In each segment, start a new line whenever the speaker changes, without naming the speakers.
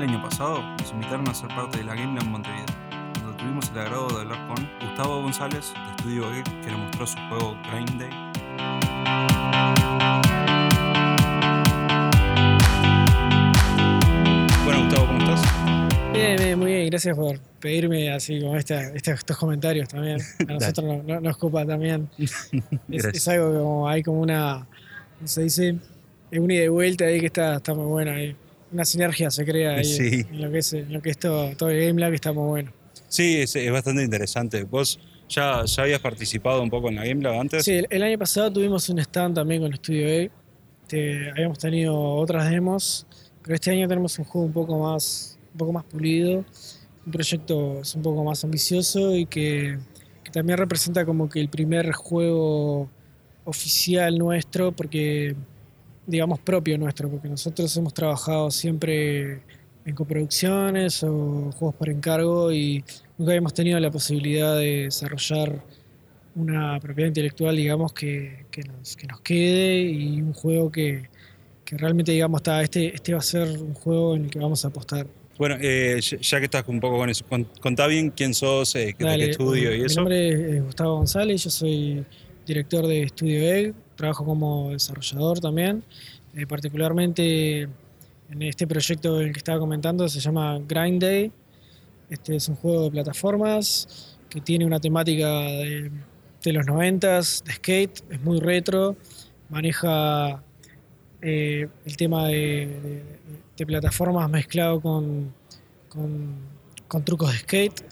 pasado nos invitaron a ser parte de la Game Lab Montevideo, donde tuvimos el agrado de hablar con Gustavo González de Estudio Geek, que nos mostró su juego Grind Day. Bueno, Gustavo, ¿cómo estás?
Bien, bien, muy bien. Gracias por pedirme así como esta- estos comentarios también. A nosotros no- no- nos copa también. Es, algo que como hay como una, ¿cómo se dice? Es una ida y vuelta ahí que está, está muy buena. Ahí. Una sinergia se crea ahí
Sí.
en lo que es, en lo que es todo, todo el Game Lab está muy bueno.
Sí, es, es bastante interesante. ¿Vos ya, ya habías participado un poco en la Game Lab antes?
Sí, el, el año pasado tuvimos un stand también con Studio A. Este, habíamos tenido otras demos, pero este año tenemos un juego un poco más, un poco más pulido, un proyecto es un poco más ambicioso y que, que también representa como que el primer juego oficial nuestro, porque digamos propio nuestro, porque nosotros hemos trabajado siempre en coproducciones o juegos por encargo y nunca habíamos tenido la posibilidad de desarrollar una propiedad intelectual, digamos, que, que nos, que nos quede y un juego que, que realmente, digamos, está, este, este va a ser un juego en el que vamos a apostar.
Bueno, eh, ya que estás un poco con eso, con- contá bien quién sos, eh, qué, de
Dale,
qué estudio y
mi
eso.
nombre es Gustavo González, yo soy director de Estudio Egg, trabajo como desarrollador también, eh, particularmente en este proyecto el que estaba comentando, se llama Grind Day. Este es un juego de plataformas que tiene una temática de, los 90 de skate, es muy retro, maneja eh, el tema de, plataformas mezclado con, con- con trucos de skate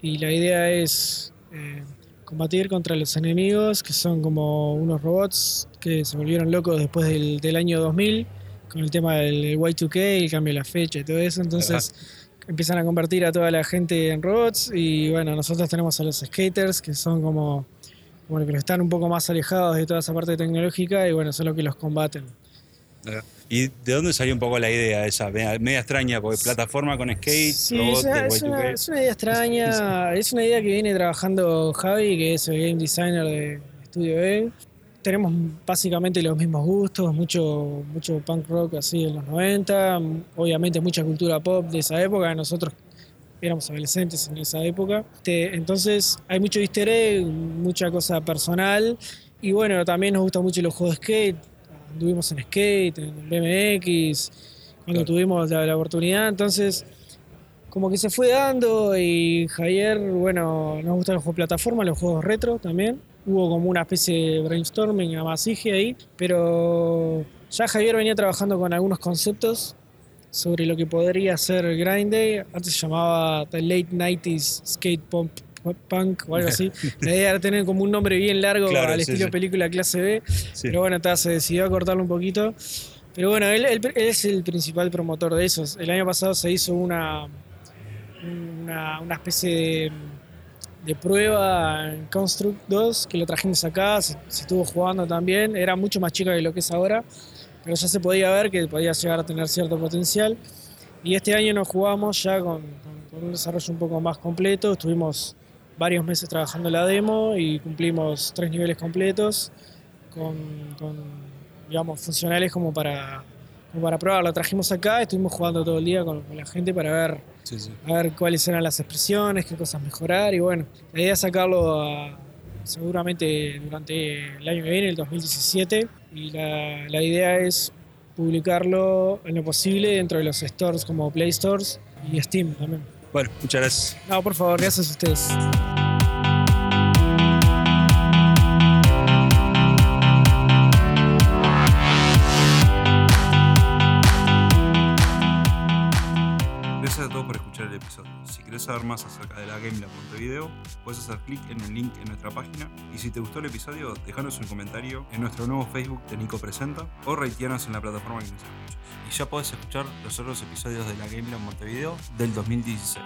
y la idea es eh, combatir contra los enemigos que son como unos robots que se volvieron locos después del, del año 2000 con el tema del Y2K, el cambio de la fecha y todo eso, entonces empiezan a convertir a toda la gente en robots y bueno, nosotros tenemos a los skaters que son como, como los que están un poco más alejados de toda esa parte tecnológica y bueno, son los que los combaten.
¿Y de dónde salió un poco la idea esa, media, extraña? Porque plataforma con skate,
Sí,
robot
es una, es, una,
Y2K.
es una idea extraña, es una idea que viene trabajando Javi, que es el game designer de Studio E. Tenemos básicamente los mismos gustos, mucho, mucho punk rock así en los 90, obviamente mucha cultura pop de esa época, nosotros éramos adolescentes en esa época. Este, entonces hay mucho easter egg, mucha cosa personal y bueno, también nos gustan mucho los juegos de skate, anduvimos en skate, en BMX, cuando
Claro.
tuvimos la, la oportunidad, entonces como que se fue dando y Javier, bueno, nos gustan los juegos plataforma, los juegos retro también. Hubo como una especie de brainstorming, amasije ahí, pero ya Javier venía trabajando con algunos conceptos sobre lo que podría ser Grind Day. Antes se llamaba The Late 90s Skate Pump Punk o algo así. La idea era tener como un nombre bien largo
Claro,
al
sí,
estilo
sí.
película clase B.
Sí.
Pero bueno, ta, se decidió a cortarlo un poquito. Pero bueno, él, él- él es el principal promotor de esos. El año pasado se hizo una, una, una especie de, de prueba en Construct 2 que lo trajimos acá, se, se estuvo jugando también. Era mucho más chica que lo que es ahora, pero ya se podía ver que podía llegar a tener cierto potencial. Y este año nos jugamos ya con, con- con un desarrollo un poco más completo. Estuvimos varios meses trabajando la demo y cumplimos tres niveles completos con, con, digamos, funcionales como para, como para probar. Lo trajimos acá, estuvimos jugando todo el día con, con la gente para ver,
Sí, sí.
a ver cuáles eran las expresiones, qué cosas mejorar y bueno, la idea es sacarlo a- seguramente durante el año que viene, el 2017, y la, la idea es publicarlo en lo posible dentro de los stores como Play Stores y Steam también.
Bueno, muchas gracias.
No, por favor, gracias a ustedes.
Gracias a todos por escuchar el episodio. Si querés saber más acerca de la Game Lab Montevideo, puedes hacer clic en el link en nuestra página. Y si te gustó el episodio, déjanos un comentario en nuestro nuevo Facebook de Nico Presenta o reiteanos en la plataforma que nos escuches. Y ya podés escuchar los otros episodios de la Game Lab Montevideo del 2016.